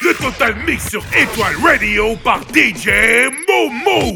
Le Total Mix sur Étoile Radio par DJ Momo.